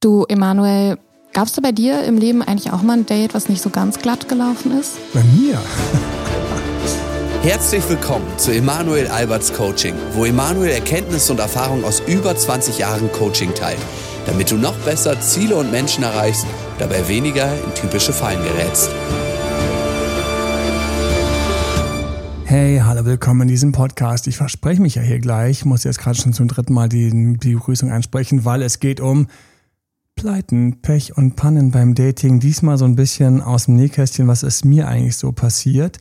Du, Emanuel, gab es da bei dir im Leben eigentlich auch mal ein Date, was nicht so ganz glatt gelaufen ist? Bei mir? Herzlich willkommen zu Emanuel Alberts Coaching, wo Emanuel Erkenntnisse und Erfahrung aus über 20 Jahren Coaching teilt, damit du noch besser Ziele und Menschen erreichst, dabei weniger in typische Fallen gerätst. Hey, hallo, willkommen in diesem Podcast. Ich verspreche mich ja hier gleich, muss jetzt gerade schon zum dritten Mal die, die Begrüßung einsprechen, weil es geht um Pleiten, Pech und Pannen beim Dating. Diesmal so ein bisschen aus dem Nähkästchen, was ist mir eigentlich so passiert.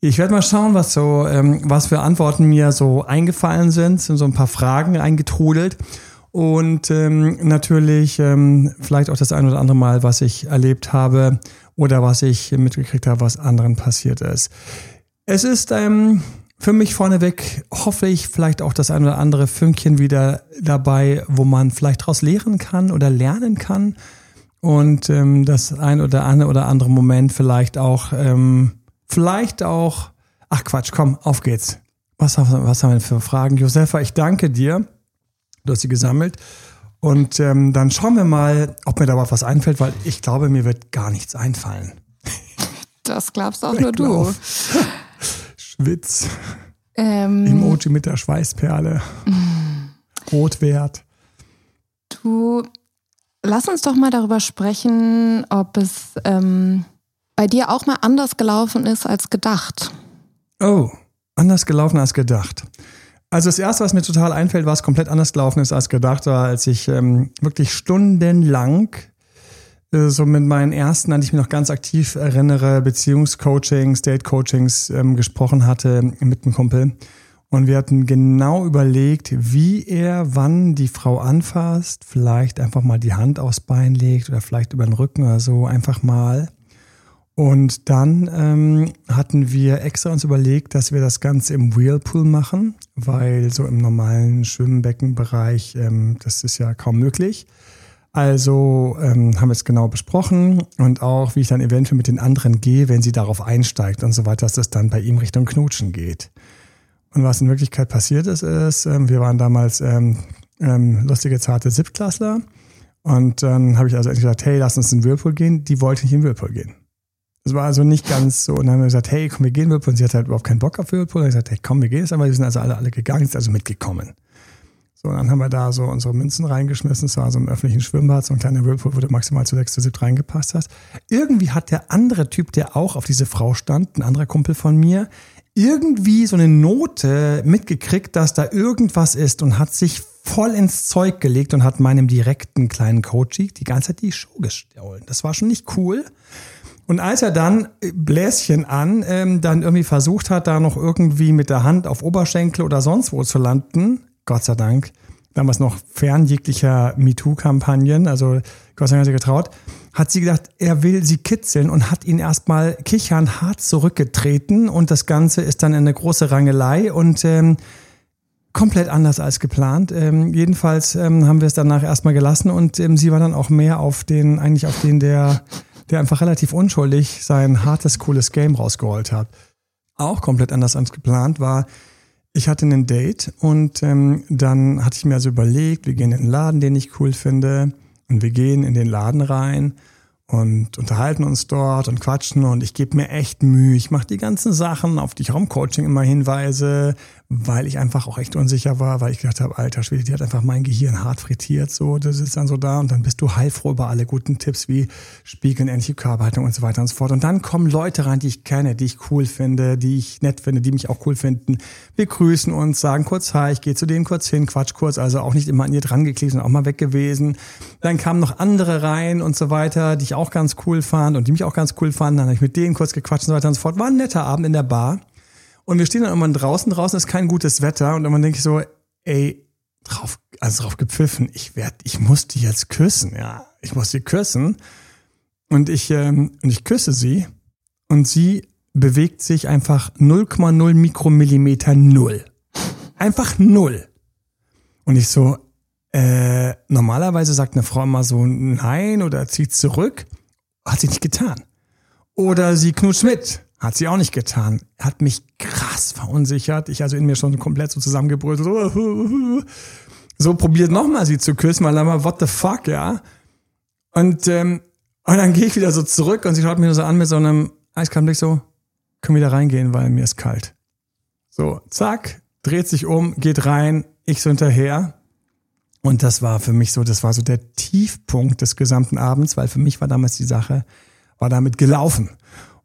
Ich werde mal schauen, was so, ähm, was für Antworten mir so eingefallen sind. Sind so ein paar Fragen eingetrudelt. Und ähm, natürlich ähm, vielleicht auch das ein oder andere Mal, was ich erlebt habe oder was ich mitgekriegt habe, was anderen passiert ist. Es ist ähm, für mich vorneweg hoffe ich vielleicht auch das ein oder andere Fünkchen wieder dabei, wo man vielleicht daraus lehren kann oder lernen kann. Und ähm, das ein oder andere oder andere Moment vielleicht auch, ähm, vielleicht auch, ach Quatsch, komm, auf geht's. Was, was haben wir für Fragen? Josefa, ich danke dir. Du hast sie gesammelt. Und ähm, dann schauen wir mal, ob mir da was einfällt, weil ich glaube, mir wird gar nichts einfallen. Das glaubst auch nur du. Witz. Ähm, Emoji mit der Schweißperle. Rotwert. Du, lass uns doch mal darüber sprechen, ob es ähm, bei dir auch mal anders gelaufen ist als gedacht. Oh, anders gelaufen als gedacht. Also das Erste, was mir total einfällt, was komplett anders gelaufen ist als gedacht, war, als ich ähm, wirklich stundenlang so mit meinen ersten, an die ich mich noch ganz aktiv erinnere, Beziehungscoachings, Date-Coachings ähm, gesprochen hatte mit einem Kumpel. Und wir hatten genau überlegt, wie er wann die Frau anfasst, vielleicht einfach mal die Hand aufs Bein legt oder vielleicht über den Rücken oder so, einfach mal. Und dann ähm, hatten wir extra uns überlegt, dass wir das Ganze im Whirlpool machen, weil so im normalen Schwimmbeckenbereich, ähm, das ist ja kaum möglich. Also ähm, haben wir es genau besprochen und auch, wie ich dann eventuell mit den anderen gehe, wenn sie darauf einsteigt und so weiter, dass es dann bei ihm Richtung Knutschen geht. Und was in Wirklichkeit passiert ist, ist, ähm, wir waren damals ähm, ähm, lustige, zarte Siebtklässler und dann habe ich also gesagt, hey, lass uns in den Whirlpool gehen. Die wollte nicht in den Whirlpool gehen. Das war also nicht ganz so. Und dann haben wir gesagt, hey, komm, wir gehen Whirlpool. Und sie hat halt überhaupt keinen Bock auf Whirlpool. Und ich gesagt, hey, komm, wir gehen jetzt. Aber wir sind also alle, alle gegangen, ist also mitgekommen. So, dann haben wir da so unsere Münzen reingeschmissen. Es war so im öffentlichen Schwimmbad, so ein kleiner Whirlpool, wo du maximal zu sechs, zu sieben reingepasst hast. Irgendwie hat der andere Typ, der auch auf diese Frau stand, ein anderer Kumpel von mir, irgendwie so eine Note mitgekriegt, dass da irgendwas ist und hat sich voll ins Zeug gelegt und hat meinem direkten kleinen Coachie die ganze Zeit die Show gestohlen. Das war schon nicht cool. Und als er dann äh, Bläschen an, ähm, dann irgendwie versucht hat, da noch irgendwie mit der Hand auf Oberschenkel oder sonst wo zu landen, Gott sei Dank, damals noch fern jeglicher MeToo-Kampagnen, also Gott sei Dank hat sie getraut, hat sie gedacht, er will sie kitzeln und hat ihn erstmal kichern hart zurückgetreten und das Ganze ist dann eine große Rangelei und ähm, komplett anders als geplant. Ähm, jedenfalls ähm, haben wir es danach erstmal gelassen und ähm, sie war dann auch mehr auf den, eigentlich auf den, der, der einfach relativ unschuldig sein hartes, cooles Game rausgeholt hat. Auch komplett anders als geplant war, ich hatte ein Date und ähm, dann hatte ich mir also überlegt, wir gehen in den Laden, den ich cool finde. Und wir gehen in den Laden rein und unterhalten uns dort und quatschen und ich gebe mir echt Mühe. Ich mache die ganzen Sachen, auf die ich auch im Coaching immer hinweise, weil ich einfach auch echt unsicher war, weil ich gedacht habe, alter Schwede, die hat einfach mein Gehirn hart frittiert, so, das ist dann so da und dann bist du heilfroh über alle guten Tipps wie Spiegeln, ähnliche Körperhaltung und so weiter und so fort. Und dann kommen Leute rein, die ich kenne, die ich cool finde, die ich nett finde, die mich auch cool finden. Wir grüßen uns, sagen kurz Hi, ich gehe zu denen kurz hin, quatsch kurz, also auch nicht immer an ihr dran geklebt, sondern auch mal weg gewesen. Dann kamen noch andere rein und so weiter, die ich auch ganz cool fand und die mich auch ganz cool fanden. Dann habe ich mit denen kurz gequatscht und so weiter und so fort. War ein netter Abend in der Bar. Und wir stehen dann irgendwann draußen, draußen ist kein gutes Wetter und dann denke ich so, ey, drauf, also drauf gepfiffen, ich werd, ich muss die jetzt küssen, ja, ich muss sie küssen. Und ich, ähm, und ich küsse sie und sie bewegt sich einfach 0,0 Mikromillimeter null. Einfach null. Und ich so, äh, normalerweise sagt eine Frau immer so nein oder zieht zurück. Hat sie nicht getan. Oder sie knutscht mit. Hat sie auch nicht getan. Hat mich krass verunsichert. Ich also in mir schon komplett so zusammengebrüllt. So. so probiert nochmal sie zu küssen, weil dann war, what the fuck, ja. Und, ähm, und dann gehe ich wieder so zurück und sie schaut mir so an mit so einem eiskalten Blick so, können wieder reingehen, weil mir ist kalt. So, zack, dreht sich um, geht rein, ich so hinterher. Und das war für mich so, das war so der Tiefpunkt des gesamten Abends, weil für mich war damals die Sache, war damit gelaufen.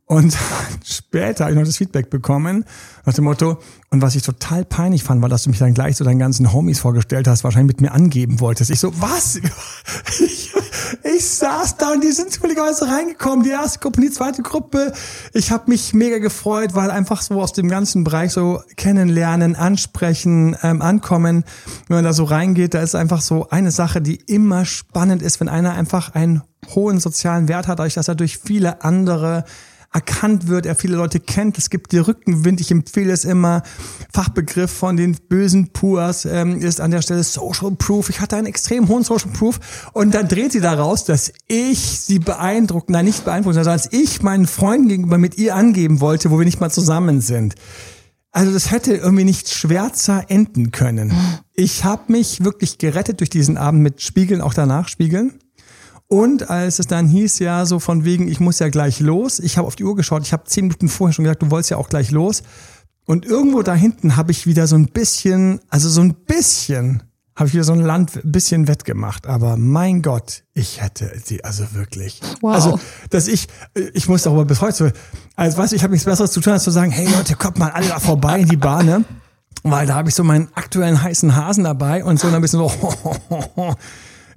Und später habe ich noch das Feedback bekommen nach dem Motto, und was ich total peinlich fand, war, dass du mich dann gleich so deinen ganzen Homies vorgestellt hast, wahrscheinlich mit mir angeben wolltest. Ich so, was? Ich, ich saß da und die sind zufälligerweise reingekommen, die erste Gruppe, die zweite Gruppe. Ich habe mich mega gefreut, weil einfach so aus dem ganzen Bereich so kennenlernen, ansprechen, ähm, ankommen, wenn man da so reingeht, da ist einfach so eine Sache, die immer spannend ist, wenn einer einfach einen hohen sozialen Wert hat, dadurch, dass er durch viele andere erkannt wird, er viele Leute kennt. Es gibt die Rückenwind. Ich empfehle es immer. Fachbegriff von den bösen Purs ähm, ist an der Stelle Social Proof. Ich hatte einen extrem hohen Social Proof und dann dreht sie daraus, dass ich sie beeindrucken, nein, nicht beeindrucken, sondern als ich meinen Freunden gegenüber mit ihr angeben wollte, wo wir nicht mal zusammen sind. Also das hätte irgendwie nicht schwärzer enden können. Ich habe mich wirklich gerettet durch diesen Abend mit Spiegeln, auch danach Spiegeln. Und als es dann hieß, ja, so von wegen, ich muss ja gleich los, ich habe auf die Uhr geschaut, ich habe zehn Minuten vorher schon gesagt, du wolltest ja auch gleich los. Und irgendwo da hinten habe ich wieder so ein bisschen, also so ein bisschen, habe ich wieder so ein Land ein bisschen wettgemacht. Aber mein Gott, ich hätte sie, also wirklich. Wow. Also, dass ich, ich muss darüber bis heute, also weißt du, ich habe nichts Besseres zu tun, als zu sagen, hey Leute, kommt mal alle da vorbei in die Bahn, ne? Weil da habe ich so meinen aktuellen heißen Hasen dabei und so ein bisschen so,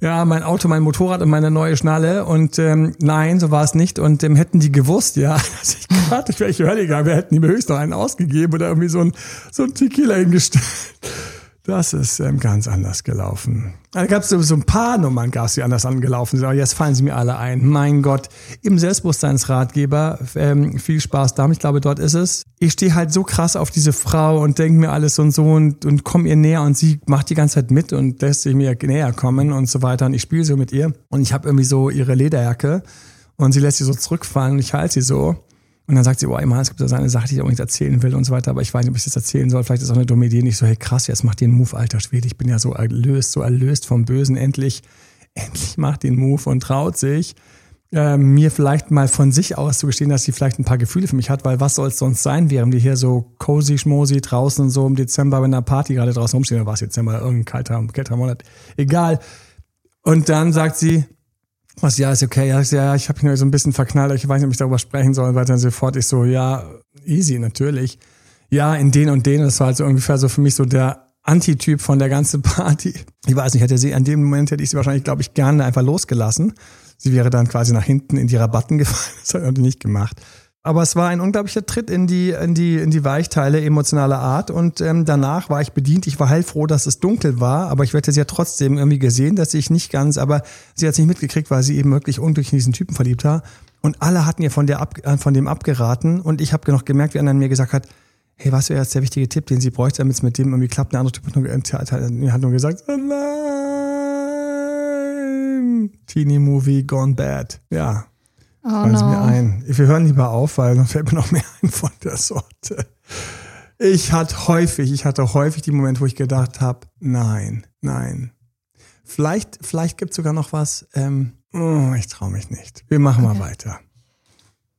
ja, mein Auto, mein Motorrad und meine neue Schnalle. Und ähm, nein, so war es nicht. Und ähm, hätten die gewusst, ja, dass ich gerade durch welche Hölle gegangen wäre, hätten die mir höchstens noch einen ausgegeben oder irgendwie so ein, so ein Tequila hingestellt. Das ist ähm, ganz anders gelaufen. Da gab es so ein paar Nummern, gab die anders angelaufen sind, aber jetzt fallen sie mir alle ein. Mein Gott, im Selbstbewusstseinsratgeber, ähm, viel Spaß damit, ich glaube, dort ist es. Ich stehe halt so krass auf diese Frau und denke mir alles und so und, und komme ihr näher und sie macht die ganze Zeit mit und lässt sich mir näher kommen und so weiter und ich spiele so mit ihr und ich habe irgendwie so ihre Lederjacke und sie lässt sie so zurückfallen und ich halte sie so und dann sagt sie, oh, immer, es gibt da so eine Sache, die ich auch nicht erzählen will und so weiter, aber ich weiß nicht, ob ich das erzählen soll. Vielleicht ist auch eine dumme Idee. Nicht so, hey krass, jetzt mach den Move, alter Schwede. Ich bin ja so erlöst, so erlöst vom Bösen. Endlich, endlich macht den Move und traut sich, äh, mir vielleicht mal von sich aus zu gestehen, dass sie vielleicht ein paar Gefühle für mich hat, weil was soll es sonst sein, während wir hier so cozy schmosi draußen so im Dezember, wenn eine Party gerade draußen rumstehen, oder war es Dezember, irgendein kalter, kälterer Monat, egal. Und dann sagt sie, was, ja, ist okay. Ja, ja ich habe nur so ein bisschen verknallt. Ich weiß nicht, ob ich darüber sprechen soll. Weil dann sofort ich so, ja, easy, natürlich. Ja, in den und den. Das war halt so ungefähr so für mich so der Antityp von der ganzen Party. Ich weiß nicht, hätte sie, an dem Moment hätte ich sie wahrscheinlich, glaube ich, gerne einfach losgelassen. Sie wäre dann quasi nach hinten in die Rabatten gefallen. Das hat sie nicht gemacht. Aber es war ein unglaublicher Tritt in die, in die, in die Weichteile emotionaler Art. Und ähm, danach war ich bedient. Ich war heilfroh, dass es dunkel war, aber ich wette, sie hat trotzdem irgendwie gesehen, dass ich nicht ganz, aber sie hat es nicht mitgekriegt, weil sie eben wirklich unglücklich in diesen Typen verliebt war. Und alle hatten ihr von, der ab, äh, von dem abgeraten. Und ich habe noch gemerkt, wie einer mir gesagt hat, hey, was wäre jetzt der wichtige Tipp, den sie bräuchte, damit es mit dem irgendwie klappt? Der andere Typ hat nur, äh, hat nur gesagt, oh nein, Teenie Movie gone bad. Ja, Oh Fallen no. mir ein. Wir hören lieber auf, weil dann fällt mir noch mehr ein von der Sorte. Ich hatte häufig, ich hatte häufig die Momente, wo ich gedacht habe, nein, nein. Vielleicht, vielleicht gibt es sogar noch was. Ähm, oh, ich traue mich nicht. Wir machen mal weiter.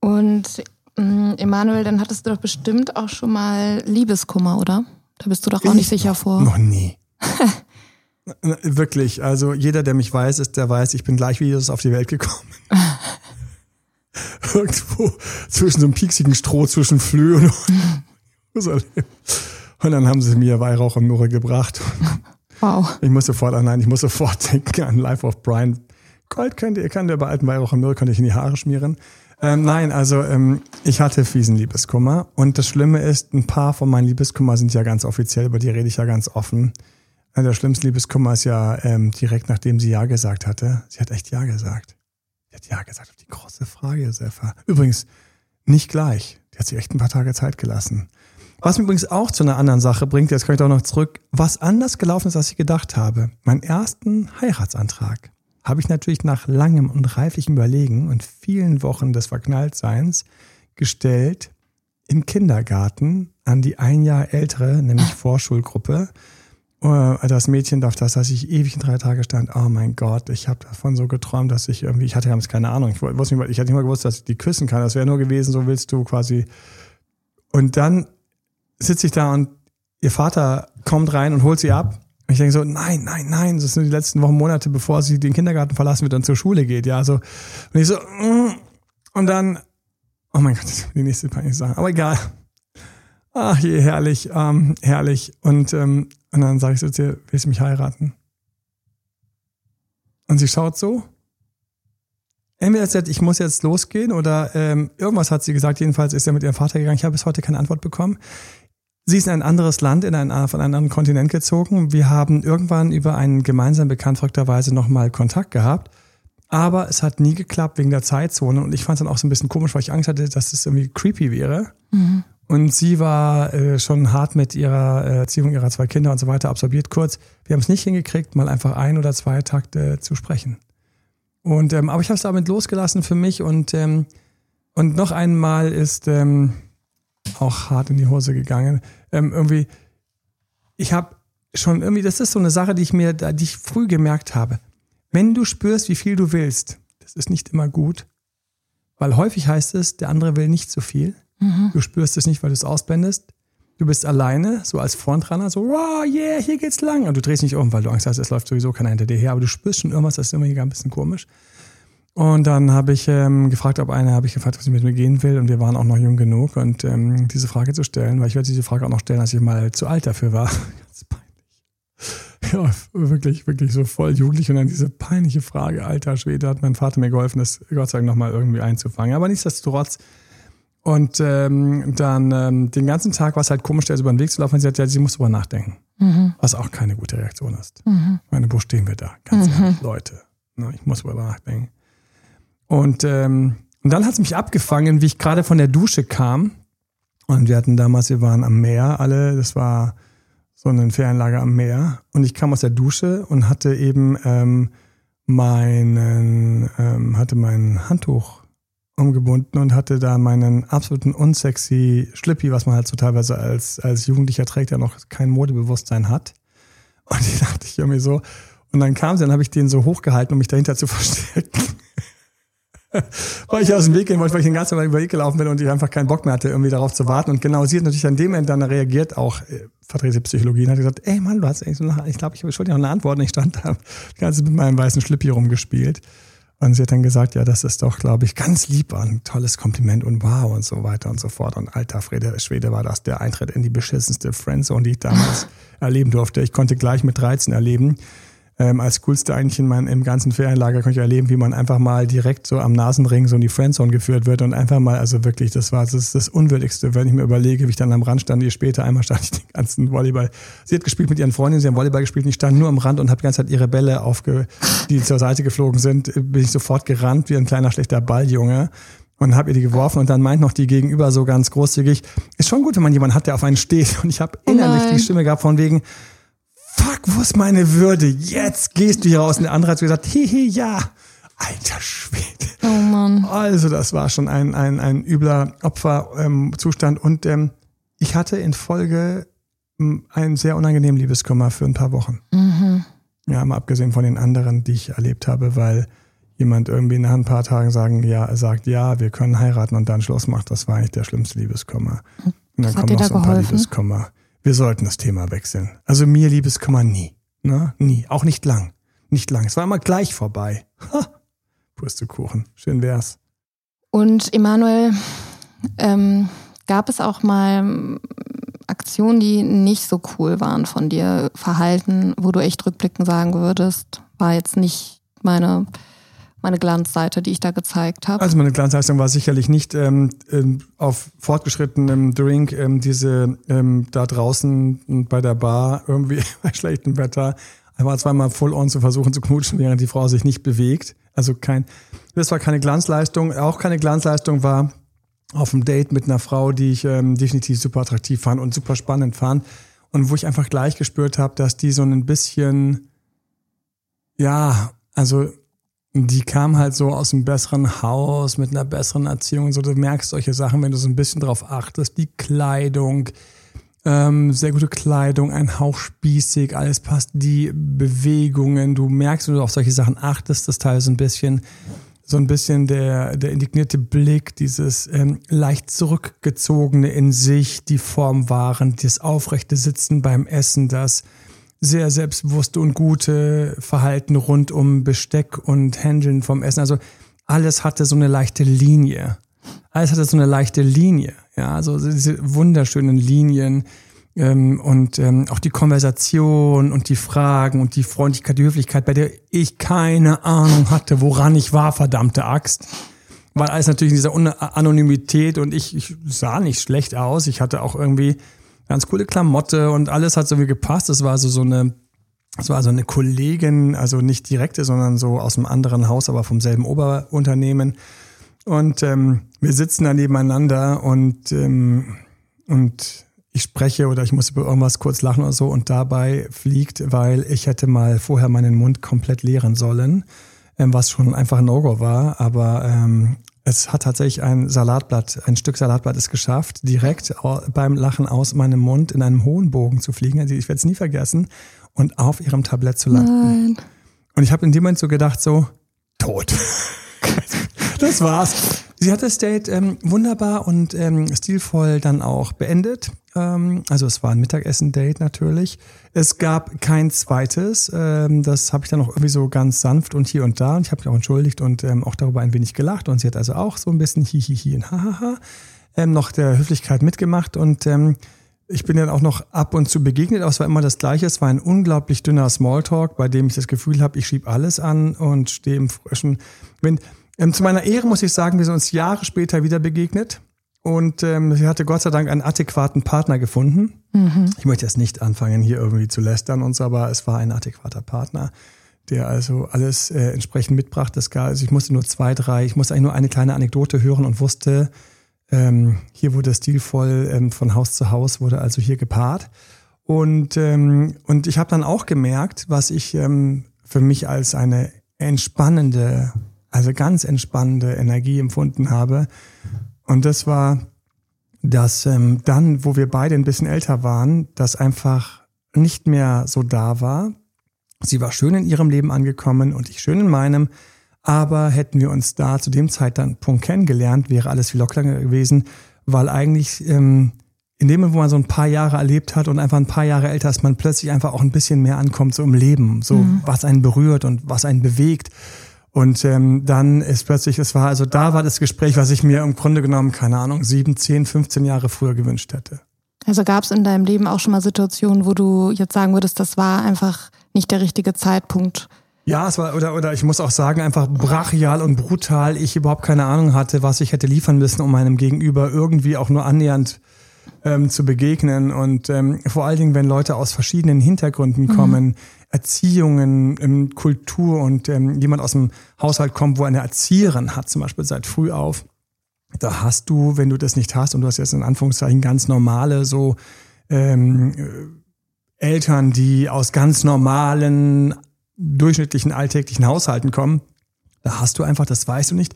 Und ähm, Emanuel, dann hattest du doch bestimmt auch schon mal Liebeskummer, oder? Da bist du doch auch nicht sicher vor. Noch nie. Wirklich, also jeder, der mich weiß, ist, der weiß, ich bin gleich wie Jesus auf die Welt gekommen. Irgendwo zwischen so einem pieksigen Stroh zwischen Flö und Jerusalem. Und dann haben sie mir Weihrauch und Myrrhe gebracht. Wow. Ich muss sofort an, nein, ich muss sofort denken an Life of Brian. Gold könnt ihr, kann der bei alten Weihrauch und Myrrhe, könnte ich in die Haare schmieren. Ähm, nein, also ähm, ich hatte fiesen Liebeskummer. Und das Schlimme ist, ein paar von meinen Liebeskummer sind ja ganz offiziell, über die rede ich ja ganz offen. Äh, Der schlimmste Liebeskummer ist ja ähm, direkt nachdem sie Ja gesagt hatte. Sie hat echt Ja gesagt. Sie hat Ja gesagt auf die große Frage, Josefa. Übrigens, nicht gleich. Die hat sich echt ein paar Tage Zeit gelassen. Was mich übrigens auch zu einer anderen Sache bringt, jetzt komme ich doch noch zurück, was anders gelaufen ist, als ich gedacht habe. Meinen ersten Heiratsantrag habe ich natürlich nach langem und reiflichem Überlegen und vielen Wochen des Verknalltseins gestellt im Kindergarten an die ein Jahr ältere, nämlich Vorschulgruppe. Uh, das Mädchen, auf das, dass ich ewig in drei Tage stand, oh mein Gott, ich habe davon so geträumt, dass ich irgendwie, ich hatte damals keine Ahnung, ich, wusste nicht, ich hatte nicht mal gewusst, dass ich die küssen kann. Das wäre nur gewesen, so willst du quasi. Und dann sitze ich da und ihr Vater kommt rein und holt sie ab. Und ich denke so, nein, nein, nein, das sind die letzten Wochen, Monate, bevor sie den Kindergarten verlassen wird und zur Schule geht. Ja, so. Und ich so, mm. und dann, oh mein Gott, die nächste peinliche Sache. Aber egal. Ach je, herrlich, ähm, herrlich. Und, ähm, und dann sage ich so zu ihr, willst du mich heiraten? Und sie schaut so. Entweder sagt, ich muss jetzt losgehen oder ähm, irgendwas hat sie gesagt. Jedenfalls ist er mit ihrem Vater gegangen. Ich habe bis heute keine Antwort bekommen. Sie ist in ein anderes Land, in ein, von einem anderen Kontinent gezogen. Wir haben irgendwann über einen gemeinsamen Bekannten verrückterweise nochmal Kontakt gehabt. Aber es hat nie geklappt wegen der Zeitzone. Und ich fand es dann auch so ein bisschen komisch, weil ich Angst hatte, dass es irgendwie creepy wäre. Mhm. Und sie war äh, schon hart mit ihrer äh, Erziehung ihrer zwei Kinder und so weiter absorbiert. Kurz, wir haben es nicht hingekriegt, mal einfach ein oder zwei Takte zu sprechen. Und ähm, aber ich habe es damit losgelassen für mich und ähm, und noch einmal ist ähm, auch hart in die Hose gegangen. Ähm, irgendwie, ich habe schon irgendwie, das ist so eine Sache, die ich mir, die ich früh gemerkt habe. Wenn du spürst, wie viel du willst, das ist nicht immer gut, weil häufig heißt es, der andere will nicht so viel. Mhm. Du spürst es nicht, weil du es ausblendest. Du bist alleine, so als Frontrunner, so, wow, yeah, hier geht's lang. Und du drehst nicht um, weil du Angst hast, es läuft sowieso keiner hinter dir her. Aber du spürst schon irgendwas, das ist immer hier ein bisschen komisch. Und dann habe ich ähm, gefragt, ob einer, habe ich gefragt, ob sie mit mir gehen will. Und wir waren auch noch jung genug, und ähm, diese Frage zu stellen, weil ich werde diese Frage auch noch stellen, als ich mal zu alt dafür war. Ganz peinlich. Ja, wirklich, wirklich so voll jugendlich. Und dann diese peinliche Frage, alter Schwede, hat mein Vater mir geholfen, das Gott sei Dank nochmal irgendwie einzufangen. Aber nichtsdestotrotz und ähm, dann ähm, den ganzen Tag war es halt komisch, der ist über den Weg zu laufen. Und sie hat ja, sie muss drüber nachdenken. Mhm. Was auch keine gute Reaktion ist. Mhm. Ich meine, wo stehen wir da? Ganz mhm. ehrlich, Leute. Ne, ich muss drüber nachdenken. Und, ähm, und dann hat es mich abgefangen, wie ich gerade von der Dusche kam. Und wir hatten damals, wir waren am Meer alle, das war so eine Ferienlager am Meer. Und ich kam aus der Dusche und hatte eben ähm, meinen, ähm, hatte mein Handtuch umgebunden und hatte da meinen absoluten unsexy Schlippi, was man halt so teilweise als, als Jugendlicher trägt, der noch kein Modebewusstsein hat. Und die dachte ich irgendwie so. Und dann kam sie, dann habe ich den so hochgehalten, um mich dahinter zu verstecken. weil ich aus dem Weg gehen wollte, weil ich den ganzen Tag über den Weg gelaufen bin und ich einfach keinen Bock mehr hatte, irgendwie darauf zu warten. Und genau sie hat natürlich an dem Ende dann reagiert, auch äh, verdrehte Psychologie, und hat gesagt, ey Mann, du hast eigentlich so eine, ich glaube, ich habe schon noch eine Antwort und ich stand da, die ganze mit meinem weißen Schlippi rumgespielt. Und sie hat dann gesagt, ja, das ist doch, glaube ich, ganz lieb, ein tolles Kompliment und wow und so weiter und so fort. Und alter Frede, Schwede war das der Eintritt in die beschissenste Friendzone, die ich damals erleben durfte. Ich konnte gleich mit 13 erleben, ähm, als coolste eigentlich in meinem, im ganzen Ferienlager konnte ich erleben, wie man einfach mal direkt so am Nasenring so in die Friendzone geführt wird und einfach mal, also wirklich, das war das, ist das Unwürdigste, wenn ich mir überlege, wie ich dann am Rand stand, die später einmal stand ich den ganzen Volleyball. Sie hat gespielt mit ihren Freundinnen, sie haben Volleyball gespielt und ich stand nur am Rand und habe die ganze Zeit ihre Bälle aufge, die zur Seite geflogen sind, bin ich sofort gerannt wie ein kleiner schlechter Balljunge und habe ihr die geworfen und dann meint noch die Gegenüber so ganz großzügig, ist schon gut, wenn man jemanden hat, der auf einen steht und ich habe innerlich Nein. die Stimme gehabt von wegen, fuck, wo ist meine Würde? Jetzt gehst du hier raus. Und der andere hat gesagt, hehe, ja. Alter Schwede. Oh Mann. Also das war schon ein, ein, ein übler Opferzustand. Ähm, und ähm, ich hatte in Folge ähm, einen sehr unangenehmen Liebeskummer für ein paar Wochen. Mhm. Ja, mal abgesehen von den anderen, die ich erlebt habe, weil jemand irgendwie nach ein paar Tagen sagen, ja, sagt, ja, wir können heiraten und dann Schluss macht. Das war eigentlich der schlimmste Liebeskummer. Und dann kommen noch so ein paar Liebeskummer wir sollten das Thema wechseln. Also mir Liebeskummer nie. Ne? Nie. Auch nicht lang. Nicht lang. Es war immer gleich vorbei. Ha. Pustekuchen. Schön wär's. Und Emanuel, ähm, gab es auch mal Aktionen, die nicht so cool waren von dir, Verhalten, wo du echt rückblickend sagen würdest, war jetzt nicht meine meine Glanzseite, die ich da gezeigt habe. Also meine Glanzleistung war sicherlich nicht ähm, ähm, auf fortgeschrittenem Drink ähm, diese ähm, da draußen bei der Bar irgendwie bei schlechtem Wetter einfach zweimal full on zu versuchen zu knutschen, während die Frau sich nicht bewegt. Also kein, das war keine Glanzleistung. Auch keine Glanzleistung war auf einem Date mit einer Frau, die ich ähm, definitiv super attraktiv fand und super spannend fand und wo ich einfach gleich gespürt habe, dass die so ein bisschen ja, also die kam halt so aus einem besseren Haus mit einer besseren Erziehung und so. Du merkst solche Sachen, wenn du so ein bisschen drauf achtest, die Kleidung, Ähm, sehr gute Kleidung, ein Hauch spießig, alles passt. Die Bewegungen, du merkst, wenn du auf solche Sachen achtest, das Teil so ein bisschen, so ein bisschen der, der indignierte Blick, dieses ähm, leicht zurückgezogene in sich, die Form wahren, das aufrechte Sitzen beim Essen, das sehr selbstbewusste und gute Verhalten rund um Besteck und Händeln vom Essen. Also alles hatte so eine leichte Linie. Alles hatte so eine leichte Linie. Ja, also diese wunderschönen Linien ähm, und ähm, auch die Konversation und die Fragen und die Freundlichkeit, die Höflichkeit, bei der ich keine Ahnung hatte, woran ich war, verdammte Axt. Weil alles natürlich in dieser Anonymität und ich, ich sah nicht schlecht aus. Ich hatte auch irgendwie ganz coole Klamotte und alles hat so wie gepasst. Es war so, so eine, es war so eine Kollegin, also nicht direkte, sondern so aus einem anderen Haus, aber vom selben Oberunternehmen. Und ähm, wir sitzen da nebeneinander und, ähm, und ich spreche oder ich muss über irgendwas kurz lachen oder so und dabei fliegt, weil ich hätte mal vorher meinen Mund komplett leeren sollen, ähm, was schon einfach ein No-Go war. Aber ähm, es hat tatsächlich ein Salatblatt, ein Stück Salatblatt es geschafft, direkt beim Lachen aus meinem Mund in einem hohen Bogen zu fliegen. Also ich werde es nie vergessen und auf ihrem Tablett zu landen. Nein. Und ich habe in dem Moment so gedacht, so, tot. das war's. Sie hat das Date ähm, wunderbar und ähm, stilvoll dann auch beendet. Ähm, also es war ein Mittagessen-Date natürlich. Es gab kein zweites. Ähm, das habe ich dann auch irgendwie so ganz sanft und hier und da. Und ich habe mich auch entschuldigt und ähm, auch darüber ein wenig gelacht. Und sie hat also auch so ein bisschen hihihi und hahaha ähm, noch der Höflichkeit mitgemacht. Und ähm, ich bin dann auch noch ab und zu begegnet, aber es war immer das Gleiche. Es war ein unglaublich dünner Smalltalk, bei dem ich das Gefühl habe, ich schieb alles an und stehe im frischen Wind. Ähm, zu meiner Ehre muss ich sagen, wir sind uns Jahre später wieder begegnet und ähm, sie hatte Gott sei Dank einen adäquaten Partner gefunden. Mhm. Ich möchte jetzt nicht anfangen, hier irgendwie zu lästern und so, aber es war ein adäquater Partner, der also alles äh, entsprechend mitbrachte. Das gar, also ich musste nur zwei, drei, ich musste eigentlich nur eine kleine Anekdote hören und wusste, ähm, hier wurde stilvoll ähm, von Haus zu Haus, wurde also hier gepaart. Und, ähm, und ich habe dann auch gemerkt, was ich ähm, für mich als eine entspannende also ganz entspannende Energie empfunden habe. Und das war, dass ähm, dann, wo wir beide ein bisschen älter waren, das einfach nicht mehr so da war. Sie war schön in ihrem Leben angekommen und ich schön in meinem. Aber hätten wir uns da zu dem Zeitpunkt kennengelernt, wäre alles viel lockerer gewesen, weil eigentlich ähm, in dem Moment, wo man so ein paar Jahre erlebt hat und einfach ein paar Jahre älter ist, man plötzlich einfach auch ein bisschen mehr ankommt so im Leben, so mhm. was einen berührt und was einen bewegt. Und ähm, dann ist plötzlich, es war, also da war das Gespräch, was ich mir im Grunde genommen, keine Ahnung, sieben, zehn, 15 Jahre früher gewünscht hätte. Also gab es in deinem Leben auch schon mal Situationen, wo du jetzt sagen würdest, das war einfach nicht der richtige Zeitpunkt? Ja, es war, oder, oder ich muss auch sagen, einfach brachial und brutal. Ich überhaupt keine Ahnung hatte, was ich hätte liefern müssen, um meinem Gegenüber irgendwie auch nur annähernd ähm, zu begegnen. Und ähm, vor allen Dingen, wenn Leute aus verschiedenen Hintergründen mhm. kommen, mhm. Erziehungen, ähm, Kultur und ähm, jemand aus dem Haushalt kommt, wo eine Erzieherin hat, zum Beispiel seit früh auf, da hast du, wenn du das nicht hast, und du hast jetzt in Anführungszeichen ganz normale so ähm, äh, Eltern, die aus ganz normalen, durchschnittlichen, alltäglichen Haushalten kommen, da hast du einfach, das weißt du nicht,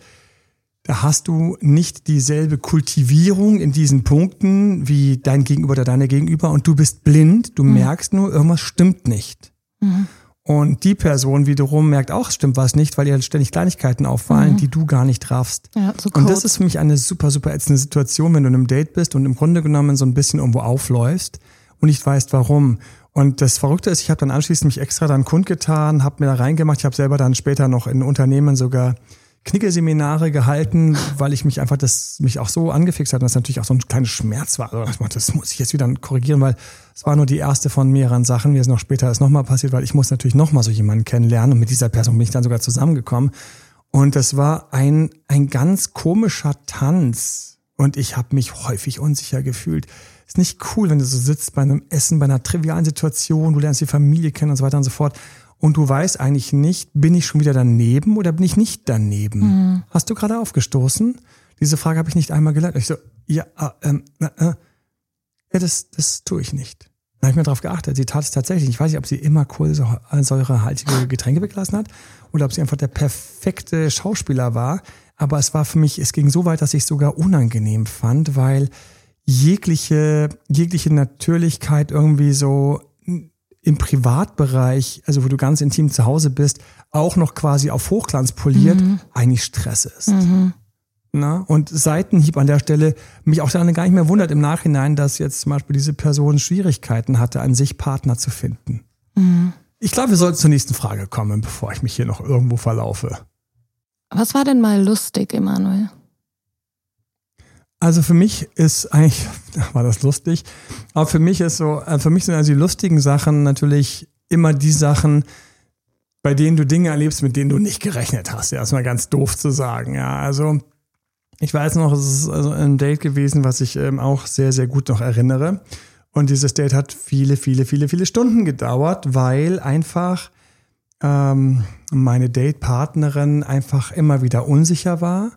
da hast du nicht dieselbe Kultivierung in diesen Punkten wie dein Gegenüber oder deine Gegenüber und du bist blind, du mhm. merkst nur, irgendwas stimmt nicht. Mhm. Und die Person wiederum merkt auch, es stimmt was nicht, weil ihr ständig Kleinigkeiten auffallen, mhm. die du gar nicht raffst. Ja, so und das ist für mich eine super, super ätzende Situation, wenn du in einem Date bist und im Grunde genommen so ein bisschen irgendwo aufläufst und nicht weißt, warum. Und das Verrückte ist, ich habe dann anschließend mich extra dann kundgetan, habe mir da reingemacht. Ich habe selber dann später noch in Unternehmen sogar Knickeseminare gehalten, weil ich mich einfach das mich auch so angefixt hat und das natürlich auch so ein kleiner Schmerz war. Also das muss ich jetzt wieder korrigieren, weil es war nur die erste von mehreren Sachen. Mir ist noch später ist nochmal passiert, weil ich muss natürlich nochmal so jemanden kennenlernen und mit dieser Person bin ich dann sogar zusammengekommen. Und das war ein, ein ganz komischer Tanz und ich habe mich häufig unsicher gefühlt. Ist nicht cool, wenn du so sitzt bei einem Essen, bei einer trivialen Situation, du lernst die Familie kennen und so weiter und so fort und du weißt eigentlich nicht, bin ich schon wieder daneben oder bin ich nicht daneben? Mhm. Hast du gerade aufgestoßen? Diese Frage habe ich nicht einmal gelernt. Ich so, ja, äh, ähm, äh, ja, das, das tue ich nicht. Dann habe ich mir darauf geachtet. Sie tat es tatsächlich. Ich weiß nicht, ob sie immer kohlensäurehaltige Getränke weggelassen hat oder ob sie einfach der perfekte Schauspieler war. Aber es war für mich, es ging so weit, dass ich es sogar unangenehm fand, weil jegliche, jegliche Natürlichkeit irgendwie so im Privatbereich, also wo du ganz intim zu Hause bist, auch noch quasi auf Hochglanz poliert, mhm. eigentlich Stress ist. Mhm. Na, und Seitenhieb an der Stelle mich auch dann gar nicht mehr wundert im Nachhinein, dass jetzt zum Beispiel diese Person Schwierigkeiten hatte, an sich Partner zu finden. Mhm. Ich glaube, wir sollten zur nächsten Frage kommen, bevor ich mich hier noch irgendwo verlaufe. Was war denn mal lustig, Emanuel? Also für mich ist eigentlich, war das lustig, aber für mich ist so, äh, für mich sind also die lustigen Sachen natürlich immer die Sachen, bei denen du Dinge erlebst, mit denen du nicht gerechnet hast. Ja, ist mal ganz doof zu sagen. Ja, also ich weiß noch, es ist also ein Date gewesen, was ich ähm, auch sehr, sehr gut noch erinnere. Und dieses Date hat viele, viele, viele, viele Stunden gedauert, weil einfach ähm, meine Date-Partnerin einfach immer wieder unsicher war,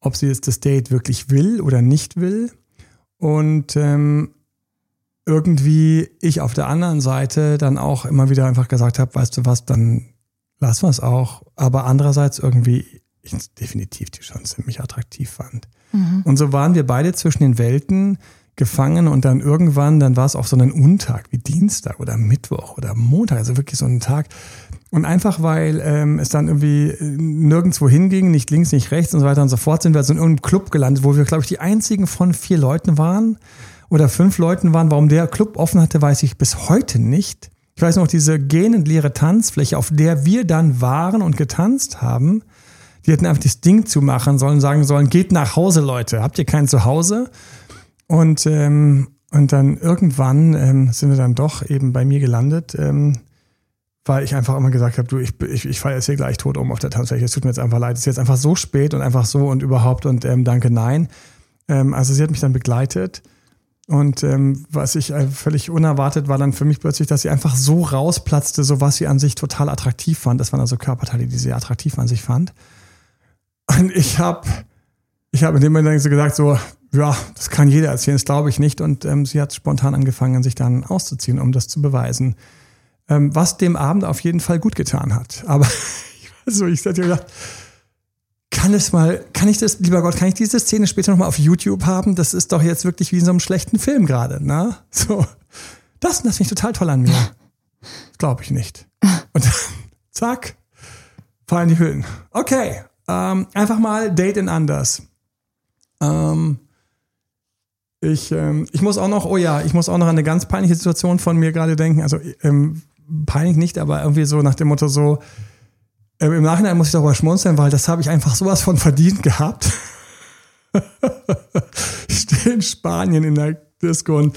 ob sie jetzt das Date wirklich will oder nicht will. Und ähm, irgendwie ich auf der anderen Seite dann auch immer wieder einfach gesagt habe, weißt du was, dann lassen wir es auch. Aber andererseits irgendwie ich definitiv die schon ziemlich attraktiv fand. Mhm. Und so waren wir beide zwischen den Welten gefangen und dann irgendwann, dann war es auch so ein Untag wie Dienstag oder Mittwoch oder Montag, also wirklich so ein Tag. Und einfach weil ähm, es dann irgendwie äh, nirgendwo hinging, nicht links, nicht rechts und so weiter und so fort, sind wir also in einem Club gelandet, wo wir, glaube ich, die einzigen von vier Leuten waren oder fünf Leuten waren. Warum der Club offen hatte, weiß ich bis heute nicht. Ich weiß noch, diese gähnend leere Tanzfläche, auf der wir dann waren und getanzt haben, die hätten einfach das Ding zumachen sollen, sagen sollen, geht nach Hause, Leute, habt ihr kein Zuhause? Und, ähm, und dann irgendwann ähm, sind wir dann doch eben bei mir gelandet, ähm, weil ich einfach immer gesagt habe, du, ich, ich, ich falle jetzt hier gleich tot um auf der Tanzfläche, es tut mir jetzt einfach leid, es ist jetzt einfach so spät und einfach so und überhaupt und ähm, danke, nein. Ähm, also sie hat mich dann begleitet. Und ähm, was ich äh, völlig unerwartet war dann für mich plötzlich, dass sie einfach so rausplatzte, so was sie an sich total attraktiv fand. Das waren also Körperteile, die sie attraktiv an sich fand. Und ich habe ich hab in dem Moment so gesagt, so, ja, das kann jeder erzählen, das glaube ich nicht. Und ähm, sie hat spontan angefangen, sich dann auszuziehen, um das zu beweisen. Ähm, was dem Abend auf jeden Fall gut getan hat. Aber also ich hätte gedacht, kann es mal, kann ich das, lieber Gott, kann ich diese Szene später nochmal auf YouTube haben? Das ist doch jetzt wirklich wie in so einem schlechten Film gerade, ne? So. Das, das finde ich total toll an mir. Glaube ich nicht. Und dann, zack, fallen die Hüllen. Okay, ähm, einfach mal Date in anders. Ähm, ich, ähm, ich muss auch noch, oh ja, ich muss auch noch an eine ganz peinliche Situation von mir gerade denken. Also ähm, peinlich nicht, aber irgendwie so nach dem Motto so, ähm, im Nachhinein muss ich darüber schmunzeln, weil das habe ich einfach sowas von verdient gehabt. ich stehe in Spanien in der Disco und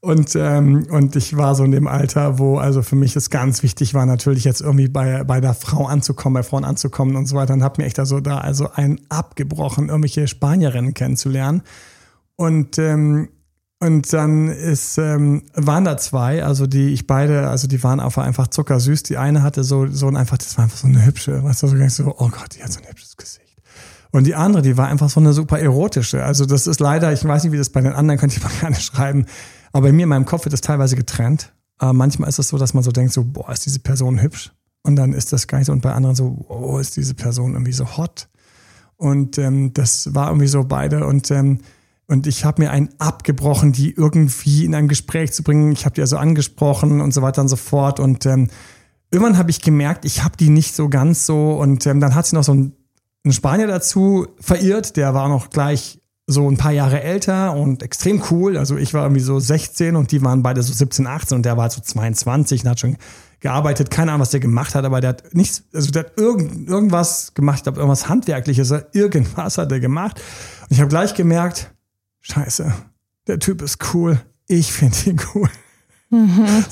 und, ähm, und ich war so in dem Alter, wo also für mich es ganz wichtig war, natürlich jetzt irgendwie bei, bei der Frau anzukommen, bei Frauen anzukommen und so weiter. Und habe mir echt also da also ein abgebrochen, irgendwelche Spanierinnen kennenzulernen. Und, ähm, und dann ist, ähm, waren da zwei, also die ich beide, also die waren einfach zuckersüß. Die eine hatte so, so ein einfach, das war einfach so eine hübsche, weißt du, so, so oh Gott, die hat so ein hübsches Gesicht. Und die andere, die war einfach so eine super erotische. Also das ist leider, ich weiß nicht, wie das bei den anderen, könnt ihr mal gerne schreiben. Aber bei mir in meinem Kopf wird das teilweise getrennt. Aber manchmal ist es so, dass man so denkt, so, boah, ist diese Person hübsch? Und dann ist das gar nicht so. Und bei anderen so, oh, ist diese Person irgendwie so hot? Und ähm, das war irgendwie so beide. Und, ähm, und ich habe mir einen abgebrochen, die irgendwie in ein Gespräch zu bringen. Ich habe die also angesprochen und so weiter und so fort. Und ähm, irgendwann habe ich gemerkt, ich habe die nicht so ganz so. Und ähm, dann hat sie noch so ein, ein Spanier dazu verirrt, der war noch gleich so ein paar Jahre älter und extrem cool. Also ich war irgendwie so 16 und die waren beide so 17, 18 und der war so 22 und hat schon gearbeitet. Keine Ahnung, was der gemacht hat, aber der hat nichts, also der hat irgend, irgendwas gemacht, ich glaube, irgendwas Handwerkliches, irgendwas hat er gemacht. Und ich habe gleich gemerkt, scheiße, der Typ ist cool. Ich finde ihn cool. Mhm.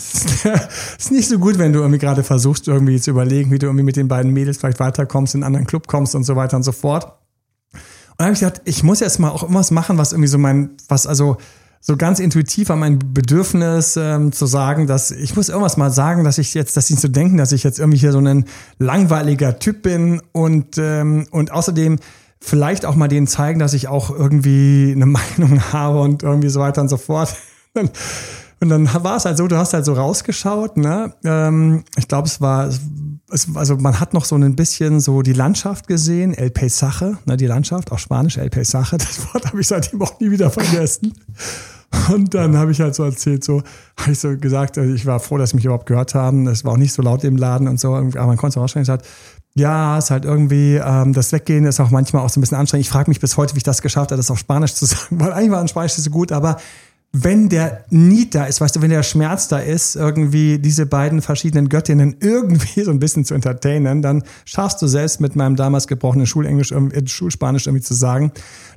ist nicht so gut, wenn du irgendwie gerade versuchst, irgendwie zu überlegen, wie du irgendwie mit den beiden Mädels vielleicht weiterkommst, in einen anderen Club kommst und so weiter und so fort. Und dann habe ich gedacht, ich muss jetzt mal auch irgendwas machen, was irgendwie so mein, was also so ganz intuitiv an mein Bedürfnis ähm, zu sagen, dass ich muss irgendwas mal sagen, dass ich jetzt, dass sie zu denken, dass ich jetzt irgendwie hier so ein langweiliger Typ bin und ähm, und außerdem vielleicht auch mal denen zeigen, dass ich auch irgendwie eine Meinung habe und irgendwie so weiter und so fort. Und dann war es halt so, du hast halt so rausgeschaut, ne? Ähm, ich glaube, es war es, also man hat noch so ein bisschen so die Landschaft gesehen, El Paisaje, ne, die Landschaft, auch Spanisch, El Paisaje, das Wort habe ich seitdem auch nie wieder vergessen. Und dann habe ich halt so erzählt, so, habe ich so gesagt, also ich war froh, dass sie mich überhaupt gehört haben. Es war auch nicht so laut im Laden und so, aber man konnte es auch rausstellen, gesagt, ja, ist halt irgendwie, ähm, das Weggehen ist auch manchmal auch so ein bisschen anstrengend. Ich frage mich bis heute, wie ich das geschafft habe, das auf Spanisch zu sagen, weil eigentlich war in Spanisch so gut, aber wenn der Need da ist, weißt du, wenn der Schmerz da ist, irgendwie diese beiden verschiedenen Göttinnen irgendwie so ein bisschen zu entertainen, dann schaffst du selbst mit meinem damals gebrochenen Schulenglisch, äh, Schulspanisch irgendwie zu sagen,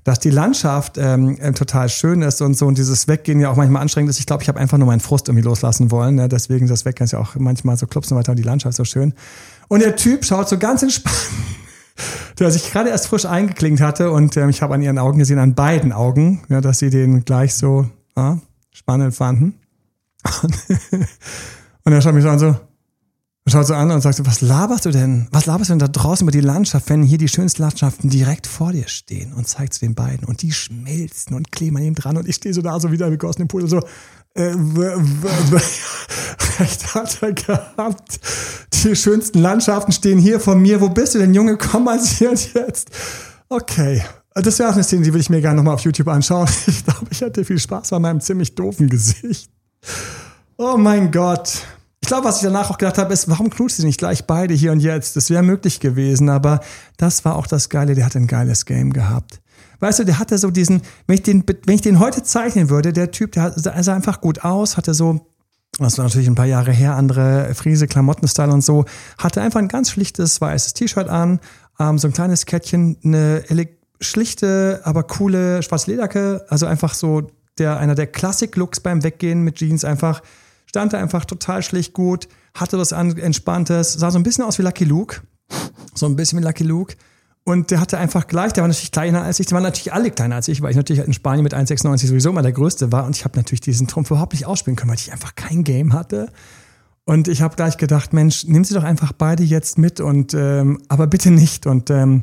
dass die Landschaft ähm, äh, total schön ist und so und dieses Weggehen ja auch manchmal anstrengend ist. Ich glaube, ich habe einfach nur meinen Frust irgendwie loslassen wollen. Ne? Deswegen das Weggehen ist ja auch manchmal so klopsen weiter und die Landschaft so schön. Und der Typ schaut so ganz entspannt der sich gerade erst frisch eingeklingt hatte und ähm, ich habe an ihren Augen gesehen, an beiden Augen, ja, dass sie den gleich so ja, spannend fanden. Und, er schaut mich so an, so, schaut so an und sagt so, was laberst du denn? Was laberst du denn da draußen über die Landschaft, wenn hier die schönsten Landschaften direkt vor dir stehen? Und zeigt zu den beiden. Und die schmelzen und kleben an ihm dran. Und ich stehe so da, so wieder wie aus dem Pool, so, äh, recht hat er gehabt. Die schönsten Landschaften stehen hier vor mir. Wo bist du denn, Junge? Komm mal hier und jetzt. Okay. Das wäre auch eine Szene, die würde ich mir gerne nochmal auf YouTube anschauen. Ich glaube, ich hätte viel Spaß bei meinem ziemlich doofen Gesicht. Oh mein Gott. Glaube, was ich danach auch gedacht habe, ist, warum knutschen sie nicht gleich beide hier und jetzt? Das wäre möglich gewesen, aber das war auch das Geile. Der hat ein geiles Game gehabt. Weißt du, der hatte so diesen, wenn ich den, wenn ich den heute zeichnen würde, der Typ, der sah einfach gut aus, hatte so, das war natürlich ein paar Jahre her, andere Friese, Klamottenstyle und so, hatte einfach ein ganz schlichtes weißes T-Shirt an, ähm, so ein kleines Kettchen, eine schlichte, aber coole schwarze Lederke, also einfach so der, einer der Classic-Looks beim Weggehen mit Jeans einfach, stand da einfach total schlicht gut, hatte was Entspanntes, sah so ein bisschen aus wie Lucky Luke, so ein bisschen wie Lucky Luke. Und der hatte einfach gleich, der war natürlich kleiner als ich, die waren natürlich alle kleiner als ich, weil ich natürlich in Spanien mit 1,96 sowieso immer der Größte war und ich habe natürlich diesen Trumpf überhaupt nicht ausspielen können, weil ich einfach kein Game hatte. Und ich habe gleich gedacht, Mensch, nimm sie doch einfach beide jetzt mit und ähm, aber bitte nicht. Und ähm,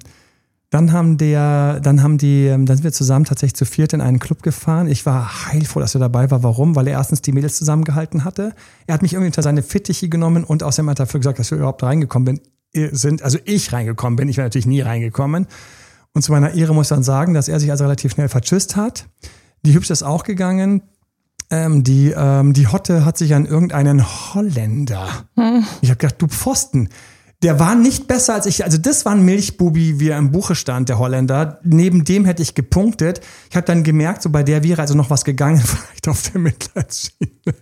dann haben der, dann haben die, ähm, dann sind wir zusammen tatsächlich zu viert in einen Club gefahren. Ich war heilfroh, dass er dabei war. Warum? Weil er erstens die Mädels zusammengehalten hatte. Er hat mich irgendwie unter seine Fittiche genommen und außerdem hat er dafür gesagt, dass wir überhaupt reingekommen sind. Also ich reingekommen bin. Ich wäre natürlich nie reingekommen. Und zu meiner Ehre muss ich dann sagen, dass er sich also relativ schnell vertschüsst hat. Die Hübsche ist auch gegangen. Ähm, die, ähm, die Hotte hat sich an irgendeinen Holländer. Hm. Ich habe gedacht, du Pfosten der war nicht besser als ich. Also das war ein Milchbubi, wie er im Buche stand, der Holländer. Neben dem hätte ich gepunktet. Ich habe dann gemerkt, so bei der wäre also noch was gegangen, vielleicht auf der Mitleidsschiene.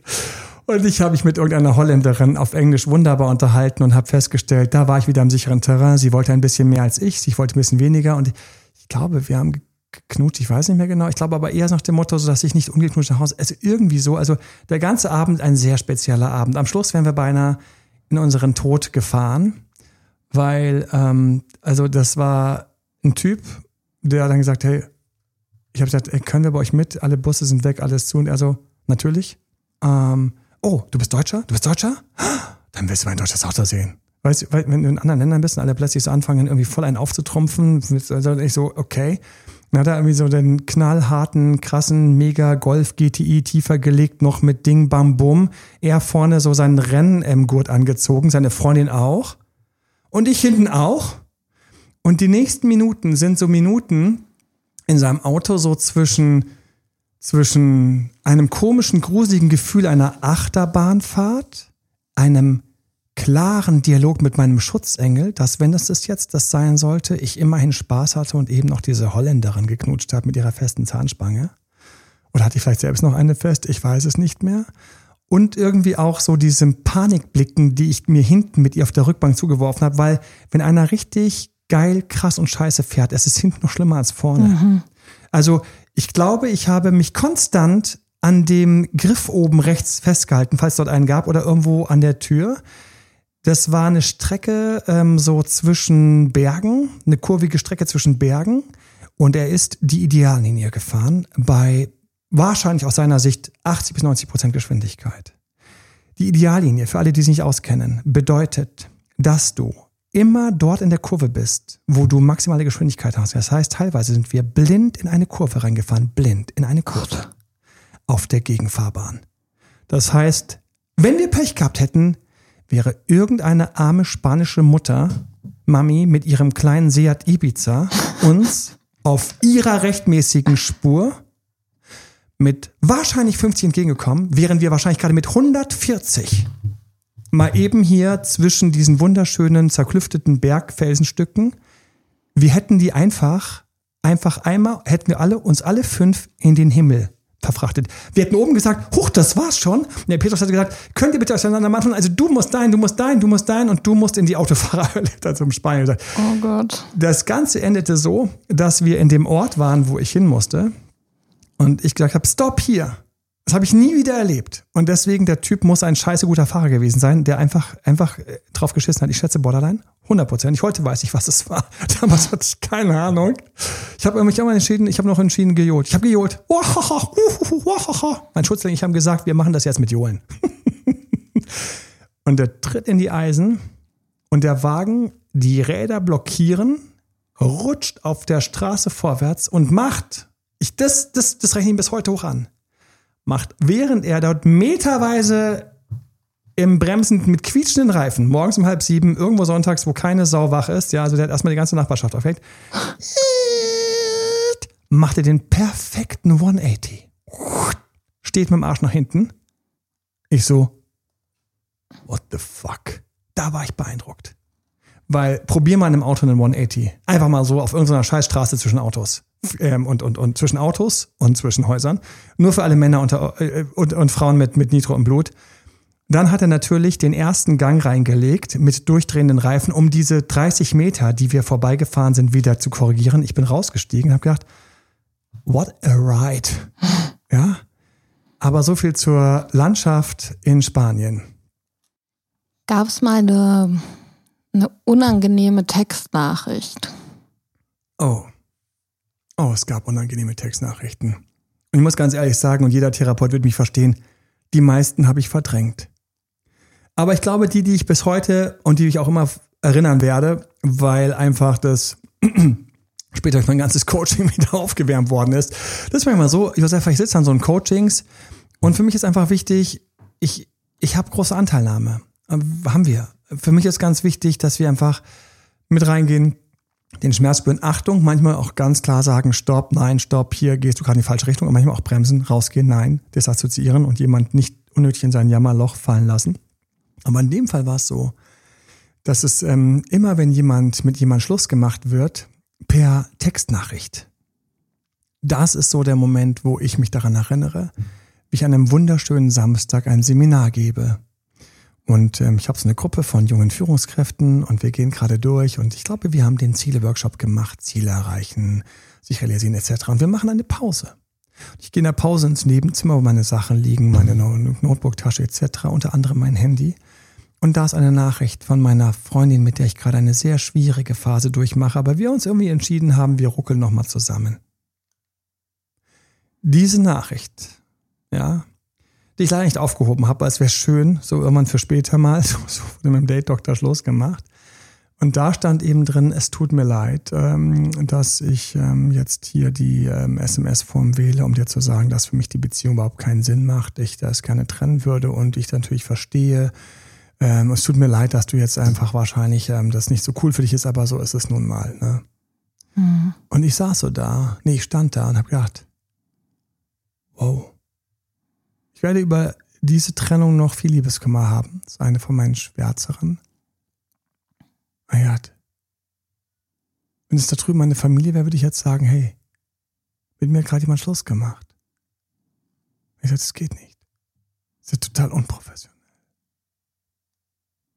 Und ich habe mich mit irgendeiner Holländerin auf Englisch wunderbar unterhalten und habe festgestellt, da war ich wieder im sicheren Terrain. Sie wollte ein bisschen mehr als ich, ich wollte ein bisschen weniger. Und ich glaube, wir haben geknutscht, ich weiß nicht mehr genau. Ich glaube aber eher nach dem Motto, so dass ich nicht ungeknutscht nach Hause. Also irgendwie so. Also der ganze Abend ein sehr spezieller Abend. Am Schluss wären wir beinahe in unseren Tod gefahren weil, ähm, also das war ein Typ, der dann gesagt, hey, ich habe gesagt, ey, können wir bei euch mit? Alle Busse sind weg, alles zu. Und er so, natürlich. Ähm, oh, du bist Deutscher? Du bist Deutscher? Dann willst du mein deutsches Auto sehen. Weißt du, wenn du in anderen Ländern bist und alle plötzlich so anfangen, irgendwie voll einen aufzutrumpfen, also ich so, okay. Dann hat er irgendwie so den knallharten, krassen Mega Golf GTI tiefer gelegt, noch mit Ding Bam Bum. Er vorne so seinen Renngurt angezogen, seine Freundin auch. Und ich hinten auch. Und die nächsten Minuten sind so Minuten in seinem Auto so zwischen, zwischen einem komischen, gruseligen Gefühl einer Achterbahnfahrt, einem klaren Dialog mit meinem Schutzengel, dass wenn das jetzt das sein sollte, ich immerhin Spaß hatte und eben noch diese Holländerin geknutscht habe mit ihrer festen Zahnspange. Oder hatte ich vielleicht selbst noch eine fest? Ich weiß es nicht mehr und irgendwie auch so diese Panikblicken, die ich mir hinten mit ihr auf der Rückbank zugeworfen habe, weil wenn einer richtig geil, krass und scheiße fährt, es ist hinten noch schlimmer als vorne. Mhm. Also ich glaube, ich habe mich konstant an dem Griff oben rechts festgehalten, falls es dort einen gab, oder irgendwo an der Tür. Das war eine Strecke ähm, so zwischen Bergen, eine kurvige Strecke zwischen Bergen. Und er ist die Ideallinie gefahren bei wahrscheinlich aus seiner Sicht 80 bis 90 Prozent Geschwindigkeit. Die Ideallinie, für alle, die es nicht auskennen, bedeutet, dass du immer dort in der Kurve bist, wo du maximale Geschwindigkeit hast. Das heißt, teilweise sind wir blind in eine Kurve reingefahren, blind in eine Kurve auf der Gegenfahrbahn. Das heißt, wenn wir Pech gehabt hätten, wäre irgendeine arme spanische Mutter, Mami, mit ihrem kleinen Seat Ibiza uns auf ihrer rechtmäßigen Spur mit wahrscheinlich 50 entgegengekommen, während wir wahrscheinlich gerade mit 140 mal eben hier zwischen diesen wunderschönen zerklüfteten Bergfelsenstücken, wir hätten die einfach, einfach einmal, hätten wir alle, uns alle fünf in den Himmel verfrachtet. Wir hätten oben gesagt, huch, das war's schon. Und der Petrus hatte gesagt, könnt ihr bitte auseinander machen? Also du musst dein, du musst dein, du musst dein und du musst in die Autofahrerhölle da zum Spanien. Oh Gott. Das Ganze endete so, dass wir in dem Ort waren, wo ich hin musste. Und ich gesagt habe, stopp hier. Das habe ich nie wieder erlebt. Und deswegen, der Typ muss ein scheiße guter Fahrer gewesen sein, der einfach, einfach äh, drauf geschissen hat. Ich schätze Borderline. 100 Prozent. Heute weiß ich, was es war. Damals hatte ich keine Ahnung. Ich habe mich auch mal entschieden, ich habe noch entschieden gejohlt. Ich habe gejohlt. Mein Schutzling, ich habe gesagt, wir machen das jetzt mit Johlen. und der tritt in die Eisen und der Wagen, die Räder blockieren, rutscht auf der Straße vorwärts und macht, ich, das, das, das rechne ich bis heute hoch an macht, während er dort meterweise im Bremsen mit quietschenden Reifen, morgens um halb sieben, irgendwo sonntags, wo keine Sau wach ist, ja, also der hat erstmal die ganze Nachbarschaft aufhängt, macht er den perfekten 180. Steht mit dem Arsch nach hinten. Ich so, what the fuck? Da war ich beeindruckt. Weil probier mal in einem Auto einen 180. Einfach mal so auf irgendeiner Scheißstraße zwischen Autos ähm, und, und, und zwischen Autos und zwischen Häusern. Nur für alle Männer unter, äh, und, und Frauen mit, mit Nitro im Blut. Dann hat er natürlich den ersten Gang reingelegt mit durchdrehenden Reifen, um diese 30 Meter, die wir vorbeigefahren sind, wieder zu korrigieren. Ich bin rausgestiegen und habe gedacht, what a ride. Ja, aber so viel zur Landschaft in Spanien. Gab es mal eine, eine unangenehme Textnachricht? Oh. Oh, es gab unangenehme Textnachrichten. Und ich muss ganz ehrlich sagen, und jeder Therapeut wird mich verstehen, die meisten habe ich verdrängt. Aber ich glaube, die, die ich bis heute und die ich auch immer erinnern werde, weil einfach das später mein ganzes Coaching wieder aufgewärmt worden ist. Das ist manchmal so, Josef, ich sitze an so einem Coachings und für mich ist einfach wichtig, ich, ich habe große Anteilnahme. Haben wir. Für mich ist ganz wichtig, dass wir einfach mit reingehen, den Schmerz spüren. Achtung, manchmal auch ganz klar sagen, stopp, nein, stopp, hier gehst du gerade in die falsche Richtung. Und manchmal auch bremsen, rausgehen, nein, desassoziieren und jemand nicht unnötig in sein Jammerloch fallen lassen. Aber in dem Fall war es so, dass es ähm, immer, wenn jemand mit jemand Schluss gemacht wird, per Textnachricht. Das ist so der Moment, wo ich mich daran erinnere, wie ich an einem wunderschönen Samstag ein Seminar gebe. Und ähm, ich habe so eine Gruppe von jungen Führungskräften und wir gehen gerade durch und ich glaube, wir haben den Ziele-Workshop gemacht, Ziele erreichen, sich realisieren etc. Und wir machen eine Pause. Ich gehe in der Pause ins Nebenzimmer, wo meine Sachen liegen, meine Notebooktasche etc., unter anderem mein Handy. Und da ist eine Nachricht von meiner Freundin, mit der ich gerade eine sehr schwierige Phase durchmache, aber wir uns irgendwie entschieden haben, wir ruckeln nochmal zusammen. Diese Nachricht, ja, die ich leider nicht aufgehoben habe, weil es wäre schön, so irgendwann für später mal, so, so wurde mit dem Date-Doktor Schluss gemacht. Und da stand eben drin, es tut mir leid, ähm, dass ich ähm, jetzt hier die ähm, SMS-Form wähle, um dir zu sagen, dass für mich die Beziehung überhaupt keinen Sinn macht, ich das gerne trennen würde und ich natürlich verstehe. Es tut mir leid, dass du jetzt einfach wahrscheinlich das nicht so cool für dich ist, aber so ist es nun mal. Ne? Mhm. Und ich saß so da, nee, ich stand da und habe gedacht, wow werde über diese Trennung noch viel Liebeskummer haben. Das ist eine von meinen schwärzeren. Naja, wenn es da drüben meine Familie wäre, würde ich jetzt sagen, hey, mit mir hat gerade jemand Schluss gemacht. Ich sage, das geht nicht. Das ist total unprofessionell.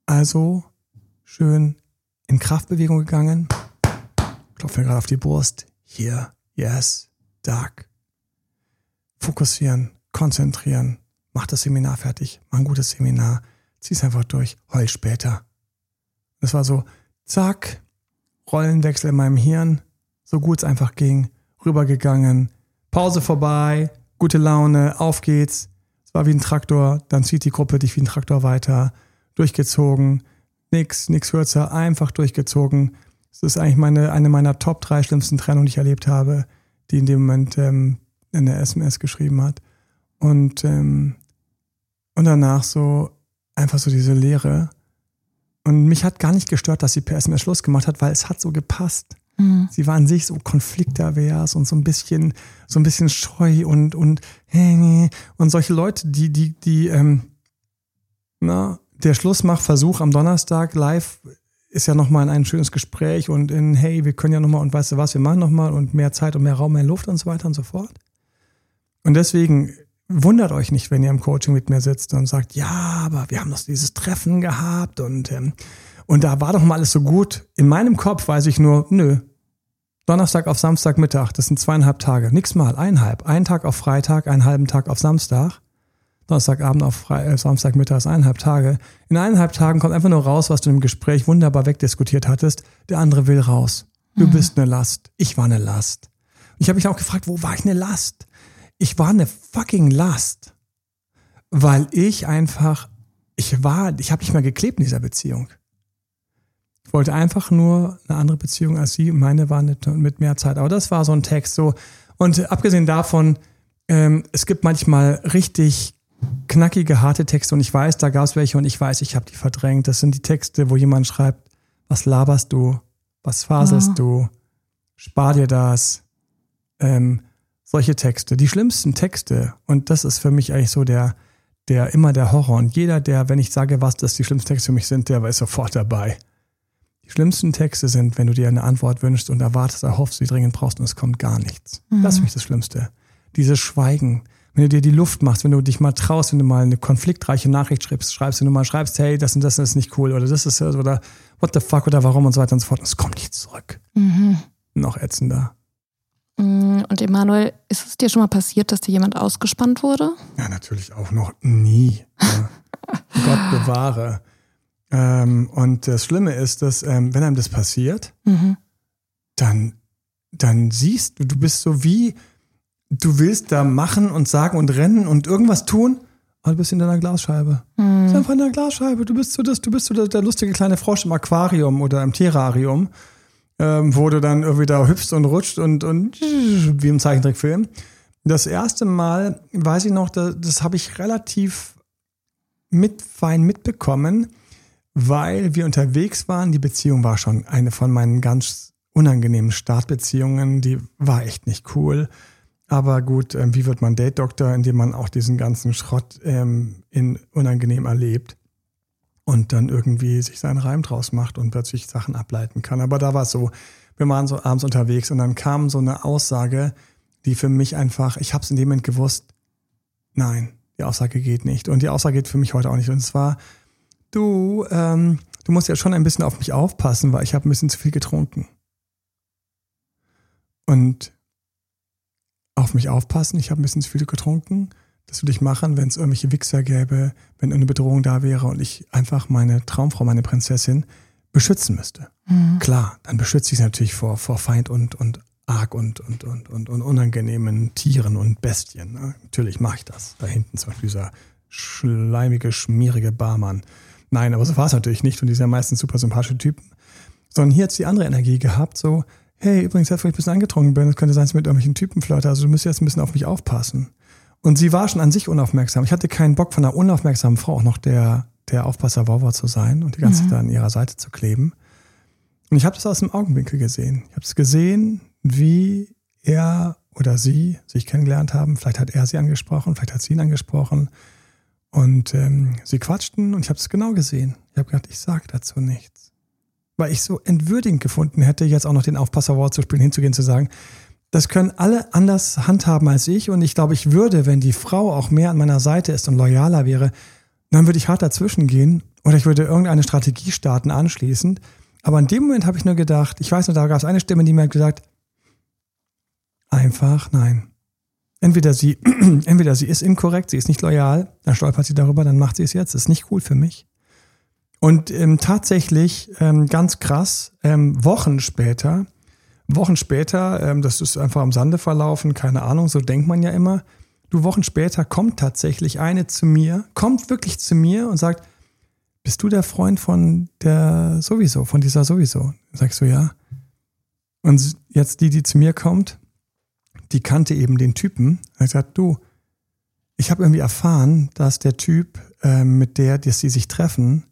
Also schön in Kraftbewegung gegangen, klopfe mir gerade auf die Brust. Hier, yes, dark. Fokussieren, konzentrieren, mach das Seminar fertig, mach ein gutes Seminar, zieh's einfach durch, heul später. Das war so, zack, Rollenwechsel in meinem Hirn, so gut es einfach ging, rübergegangen, Pause vorbei, gute Laune, auf geht's. Es war wie ein Traktor, dann zieht die Gruppe dich wie ein Traktor weiter, durchgezogen, nix, nix kürzer, einfach durchgezogen. Das ist eigentlich meine, eine meiner Top drei schlimmsten Trennungen, die ich erlebt habe, die in dem Moment ähm, in der SMS geschrieben hat. Und, ähm, und danach so einfach so diese Leere. Und mich hat gar nicht gestört, dass sie per SMS Schluss gemacht hat, weil es hat so gepasst. Mhm. Sie war an sich so konfliktavers und so ein bisschen, so ein bisschen scheu und, und, und solche Leute, die, die, die, ähm, na, der Schlussmachversuch am Donnerstag live ist ja nochmal ein schönes Gespräch und in, hey, wir können ja nochmal und weißt du was, wir machen nochmal und mehr Zeit und mehr Raum, mehr Luft und so weiter und so fort. Und deswegen wundert euch nicht, wenn ihr im Coaching mit mir sitzt und sagt, ja, aber wir haben doch dieses Treffen gehabt und, ähm, und da war doch mal alles so gut. In meinem Kopf weiß ich nur, nö. Donnerstag auf Samstagmittag, das sind zweieinhalb Tage. Nix mal, eineinhalb. Ein Tag auf Freitag, einen halben Tag auf Samstag. Donnerstagabend auf Fre äh, Samstagmittag ist eineinhalb Tage. In eineinhalb Tagen kommt einfach nur raus, was du im Gespräch wunderbar wegdiskutiert hattest. Der andere will raus. Du mhm. bist eine Last. Ich war eine Last. Ich habe mich auch gefragt, wo war ich eine Last? Ich war eine fucking Last. Weil ich einfach, ich war, ich habe nicht mehr geklebt in dieser Beziehung. Ich wollte einfach nur eine andere Beziehung als sie. Meine war nicht mit mehr Zeit. Aber das war so ein Text so. Und abgesehen davon, ähm, es gibt manchmal richtig knackige, harte Texte und ich weiß, da gab es welche und ich weiß, ich habe die verdrängt. Das sind die Texte, wo jemand schreibt, was laberst du? Was faselst ja. du? Spar dir das. Ähm, solche Texte, die schlimmsten Texte. Und das ist für mich eigentlich so der, der immer der Horror. Und jeder, der, wenn ich sage, was das die schlimmsten Texte für mich sind, der ist sofort dabei. Die schlimmsten Texte sind, wenn du dir eine Antwort wünschst und erwartest, erhoffst, sie dringend brauchst und es kommt gar nichts. Mhm. Das ist für mich das Schlimmste. Dieses Schweigen, wenn du dir die Luft machst, wenn du dich mal traust, wenn du mal eine konfliktreiche Nachricht schreibst, schreibst, wenn du mal schreibst, hey, das und das ist nicht cool oder das ist oder what the fuck oder warum und so weiter und so fort. Und es kommt nicht zurück. Mhm. Noch ätzender. Mm, und Emanuel, ist es dir schon mal passiert, dass dir jemand ausgespannt wurde? Ja, natürlich auch noch nie. Gott bewahre. Ähm, und das Schlimme ist, dass ähm, wenn einem das passiert, mhm. dann, dann siehst du, du bist so wie, du willst da machen und sagen und rennen und irgendwas tun, aber du bist in deiner Glasscheibe. Mhm. Du bist einfach in der Glasscheibe. Du bist so das, du bist so der, der lustige kleine Frosch im Aquarium oder im Terrarium, ähm, wo du dann irgendwie da hüpfst und rutscht und, und wie im Zeichentrickfilm. Das erste Mal, weiß ich noch, das, das habe ich relativ mit fein mitbekommen, weil wir unterwegs waren. Die Beziehung war schon eine von meinen ganz unangenehmen Startbeziehungen. Die war echt nicht cool. Aber gut, ähm, wie wird man Date-Doktor, indem man auch diesen ganzen Schrott ähm, in unangenehm erlebt und dann irgendwie sich seinen Reim draus macht und plötzlich Sachen ableiten kann. Aber da war es so, wir waren so abends unterwegs und dann kam so eine Aussage, die für mich einfach, ich habe es in dem Moment gewusst, nein, die Aussage geht nicht. Und die Aussage geht für mich heute auch nicht. Und zwar, du, ähm, du musst ja schon ein bisschen auf mich aufpassen, weil ich habe ein bisschen zu viel getrunken. Und auf mich aufpassen, ich habe ein bisschen zu viel getrunken. Das würde ich machen, wenn es irgendwelche Wichser gäbe, wenn eine Bedrohung da wäre und ich einfach meine Traumfrau, meine Prinzessin beschützen müsste. Mhm. Klar, dann beschütze ich sie natürlich vor, vor Feind und, und arg und, und, und, und, und unangenehmen Tieren und Bestien. Ne? Natürlich mache ich das. Da hinten zum Beispiel dieser schleimige, schmierige Barmann. Nein, aber so war es natürlich nicht und die sind ja meistens super sympathische Typen. Sondern hier hat die andere Energie gehabt, so, hey, übrigens, jetzt, wo ich ein bisschen angetrunken bin, es könnte sein, dass ich mit irgendwelchen Typen flirte, also du müsst jetzt ein bisschen auf mich aufpassen. Und sie war schon an sich unaufmerksam. Ich hatte keinen Bock von einer unaufmerksamen Frau auch noch der, der Aufpasser Wawa zu sein und die ganze mhm. Zeit an ihrer Seite zu kleben. Und ich habe das aus dem Augenwinkel gesehen. Ich habe es gesehen, wie er oder sie sich kennengelernt haben. Vielleicht hat er sie angesprochen, vielleicht hat sie ihn angesprochen. Und ähm, sie quatschten und ich habe es genau gesehen. Ich habe gedacht, ich sage dazu nichts weil ich so entwürdigend gefunden hätte, jetzt auch noch den Aufpasser-Award zu spielen, hinzugehen, zu sagen, das können alle anders handhaben als ich und ich glaube, ich würde, wenn die Frau auch mehr an meiner Seite ist und loyaler wäre, dann würde ich hart dazwischen gehen oder ich würde irgendeine Strategie starten anschließend. Aber in dem Moment habe ich nur gedacht, ich weiß nur, da gab es eine Stimme, die mir hat gesagt, einfach nein. Entweder sie, entweder sie ist inkorrekt, sie ist nicht loyal, dann stolpert sie darüber, dann macht sie es jetzt. Das ist nicht cool für mich. Und ähm, tatsächlich, ähm, ganz krass, ähm, Wochen später, Wochen später, ähm, das ist einfach am Sande verlaufen, keine Ahnung, so denkt man ja immer. Du Wochen später kommt tatsächlich eine zu mir, kommt wirklich zu mir und sagt, bist du der Freund von der sowieso, von dieser sowieso? Sagst du ja. Und jetzt die, die zu mir kommt, die kannte eben den Typen. Er sagt, du, ich habe irgendwie erfahren, dass der Typ, äh, mit der, dass sie sich treffen,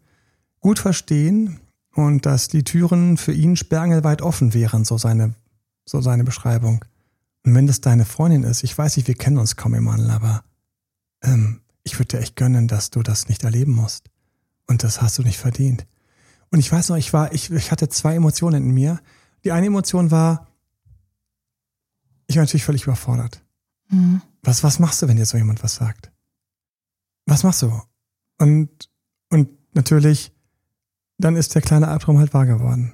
gut verstehen und dass die Türen für ihn sperrangelweit offen wären, so seine, so seine Beschreibung. Und wenn das deine Freundin ist, ich weiß nicht, wir kennen uns kaum, Emanuel, aber ähm, ich würde dir echt gönnen, dass du das nicht erleben musst. Und das hast du nicht verdient. Und ich weiß noch, ich war, ich, ich hatte zwei Emotionen in mir. Die eine Emotion war, ich war natürlich völlig überfordert. Mhm. Was, was machst du, wenn dir so jemand was sagt? Was machst du? Und, und natürlich, dann ist der kleine Albtraum halt wahr geworden.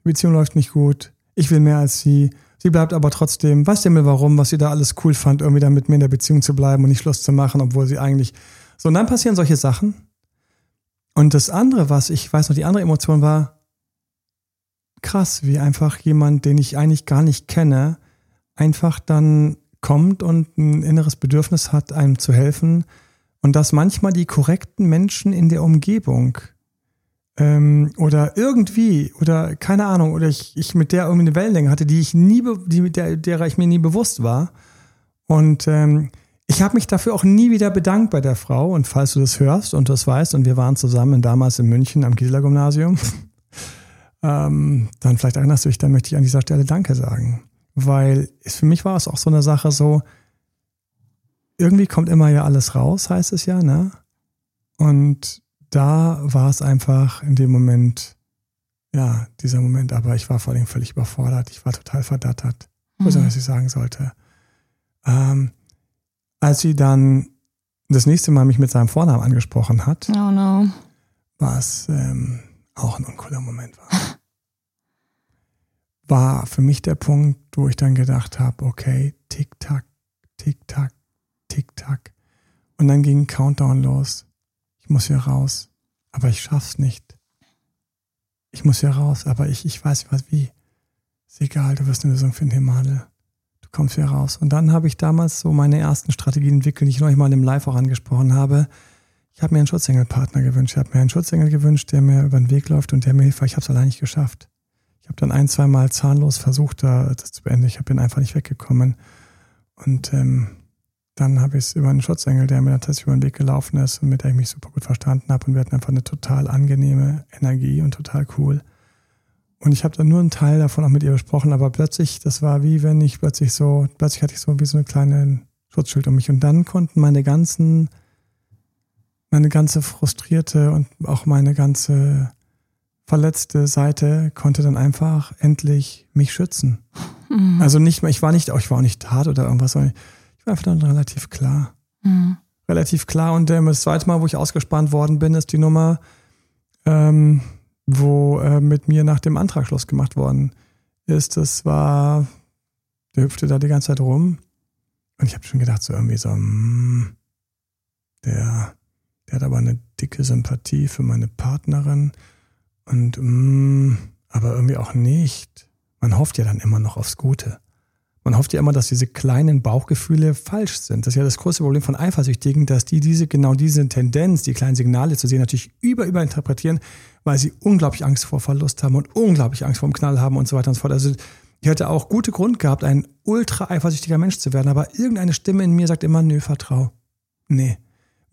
Die Beziehung läuft nicht gut. Ich will mehr als sie. Sie bleibt aber trotzdem, weiß der mir warum, was sie da alles cool fand, irgendwie dann mit mir in der Beziehung zu bleiben und nicht Schluss zu machen, obwohl sie eigentlich. So, und dann passieren solche Sachen. Und das andere, was ich weiß noch, die andere Emotion war krass, wie einfach jemand, den ich eigentlich gar nicht kenne, einfach dann kommt und ein inneres Bedürfnis hat, einem zu helfen. Und dass manchmal die korrekten Menschen in der Umgebung ähm, oder irgendwie oder keine Ahnung oder ich, ich mit der irgendwie eine Wellenlänge hatte, die ich nie, die, der, derer ich mir nie bewusst war. Und ähm, ich habe mich dafür auch nie wieder bedankt bei der Frau. Und falls du das hörst und das weißt, und wir waren zusammen damals in München am Gisela Gymnasium, ähm, dann vielleicht erinnerst du dich, dann möchte ich an dieser Stelle Danke sagen. Weil es, für mich war es auch so eine Sache so, irgendwie kommt immer ja alles raus, heißt es ja, ne? Und da war es einfach in dem Moment, ja, dieser Moment, aber ich war vor allem völlig überfordert. Ich war total verdattert. Ich weiß nicht, was ich sagen sollte. Ähm, als sie dann das nächste Mal mich mit seinem Vornamen angesprochen hat, oh no. war es ähm, auch ein uncooler Moment war. war für mich der Punkt, wo ich dann gedacht habe, okay, tick tack, tick tack, tick tack. Und dann ging Countdown los. Ich muss hier raus, aber ich schaff's nicht. Ich muss hier raus, aber ich, ich weiß was wie. Ist egal, du wirst eine Lösung finden, Himmel. Du kommst hier raus. Und dann habe ich damals so meine ersten Strategien entwickelt, die ich neulich mal im Live auch angesprochen habe. Ich habe mir einen Schutzengelpartner gewünscht. Ich habe mir einen Schutzengel gewünscht, der mir über den Weg läuft und der mir hilft, weil ich habe es allein nicht geschafft. Ich habe dann ein, zwei Mal zahnlos versucht, da das zu beenden. Ich bin einfach nicht weggekommen. Und ähm, dann habe ich es über einen Schutzengel, der mir tatsächlich über den Weg gelaufen ist und mit dem ich mich super gut verstanden habe. Und wir hatten einfach eine total angenehme Energie und total cool. Und ich habe dann nur einen Teil davon auch mit ihr besprochen, aber plötzlich, das war wie wenn ich plötzlich so, plötzlich hatte ich so wie so eine kleine Schutzschild um mich. Und dann konnten meine ganzen, meine ganze frustrierte und auch meine ganze verletzte Seite konnte dann einfach endlich mich schützen. Mhm. Also nicht ich war nicht, ich war auch nicht hart oder irgendwas, sondern ich war dann relativ klar. Mhm. Relativ klar. Und ähm, das zweite Mal, wo ich ausgespannt worden bin, ist die Nummer, ähm, wo äh, mit mir nach dem Antrag Schluss gemacht worden ist. Das war, der hüpfte da die ganze Zeit rum. Und ich habe schon gedacht, so irgendwie so, mh, hm, der, der hat aber eine dicke Sympathie für meine Partnerin. Und mh, mm, aber irgendwie auch nicht. Man hofft ja dann immer noch aufs Gute. Man hofft ja immer, dass diese kleinen Bauchgefühle falsch sind. Das ist ja das große Problem von Eifersüchtigen, dass die diese, genau diese Tendenz, die kleinen Signale zu sehen, natürlich über, überinterpretieren, weil sie unglaublich Angst vor Verlust haben und unglaublich Angst vor dem Knall haben und so weiter und so fort. Also, ich hätte auch gute Grund gehabt, ein ultra eifersüchtiger Mensch zu werden, aber irgendeine Stimme in mir sagt immer, nö, vertrau. Nee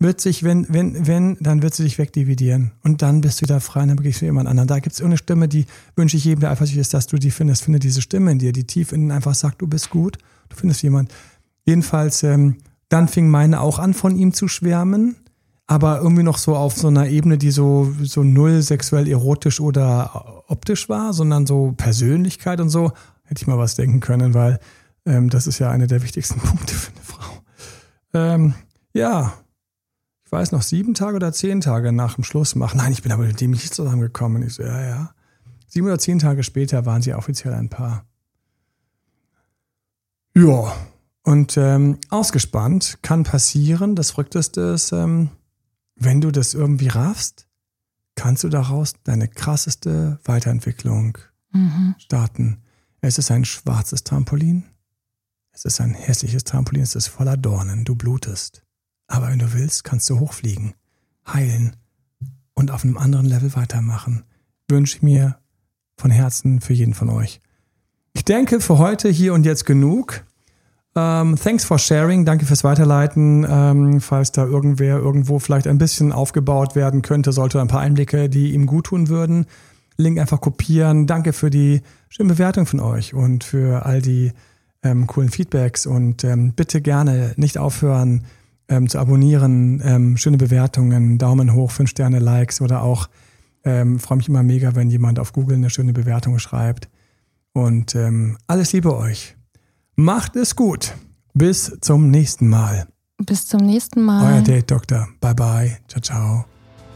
wird sich, wenn, wenn, wenn, dann wird sie dich wegdividieren. Und dann bist du wieder frei und dann begegnest du jemand anderen. Da gibt es eine Stimme, die wünsche ich jedem, der eifersüchtig ist, dass du die findest. Finde diese Stimme in dir, die tief innen einfach sagt, du bist gut, du findest jemand. Jedenfalls, ähm, dann fing meine auch an, von ihm zu schwärmen, aber irgendwie noch so auf so einer Ebene, die so, so null sexuell erotisch oder optisch war, sondern so Persönlichkeit und so. Hätte ich mal was denken können, weil ähm, das ist ja einer der wichtigsten Punkte für eine Frau. Ähm, ja, ich weiß noch, sieben Tage oder zehn Tage nach dem Schluss machen. Nein, ich bin aber mit dem nicht zusammengekommen. Ich so, ja, ja. Sieben oder zehn Tage später waren sie offiziell ein Paar. Ja, und ähm, ausgespannt kann passieren. Das Verrückteste ist, ähm, wenn du das irgendwie raffst, kannst du daraus deine krasseste Weiterentwicklung mhm. starten. Es ist ein schwarzes Trampolin. Es ist ein hässliches Trampolin. Es ist voller Dornen. Du blutest. Aber wenn du willst, kannst du hochfliegen, heilen und auf einem anderen Level weitermachen. Wünsche mir von Herzen für jeden von euch. Ich denke für heute hier und jetzt genug. Ähm, thanks for sharing. Danke fürs Weiterleiten. Ähm, falls da irgendwer irgendwo vielleicht ein bisschen aufgebaut werden könnte, sollte ein paar Einblicke, die ihm gut tun würden. Link einfach kopieren. Danke für die schöne Bewertung von euch und für all die ähm, coolen Feedbacks. Und ähm, bitte gerne nicht aufhören ähm, zu abonnieren. Ähm, schöne Bewertungen, Daumen hoch, 5 Sterne, Likes oder auch ähm, freue mich immer mega, wenn jemand auf Google eine schöne Bewertung schreibt. Und ähm, alles Liebe euch. Macht es gut. Bis zum nächsten Mal. Bis zum nächsten Mal. Euer Date Doktor. Bye bye. Ciao, ciao.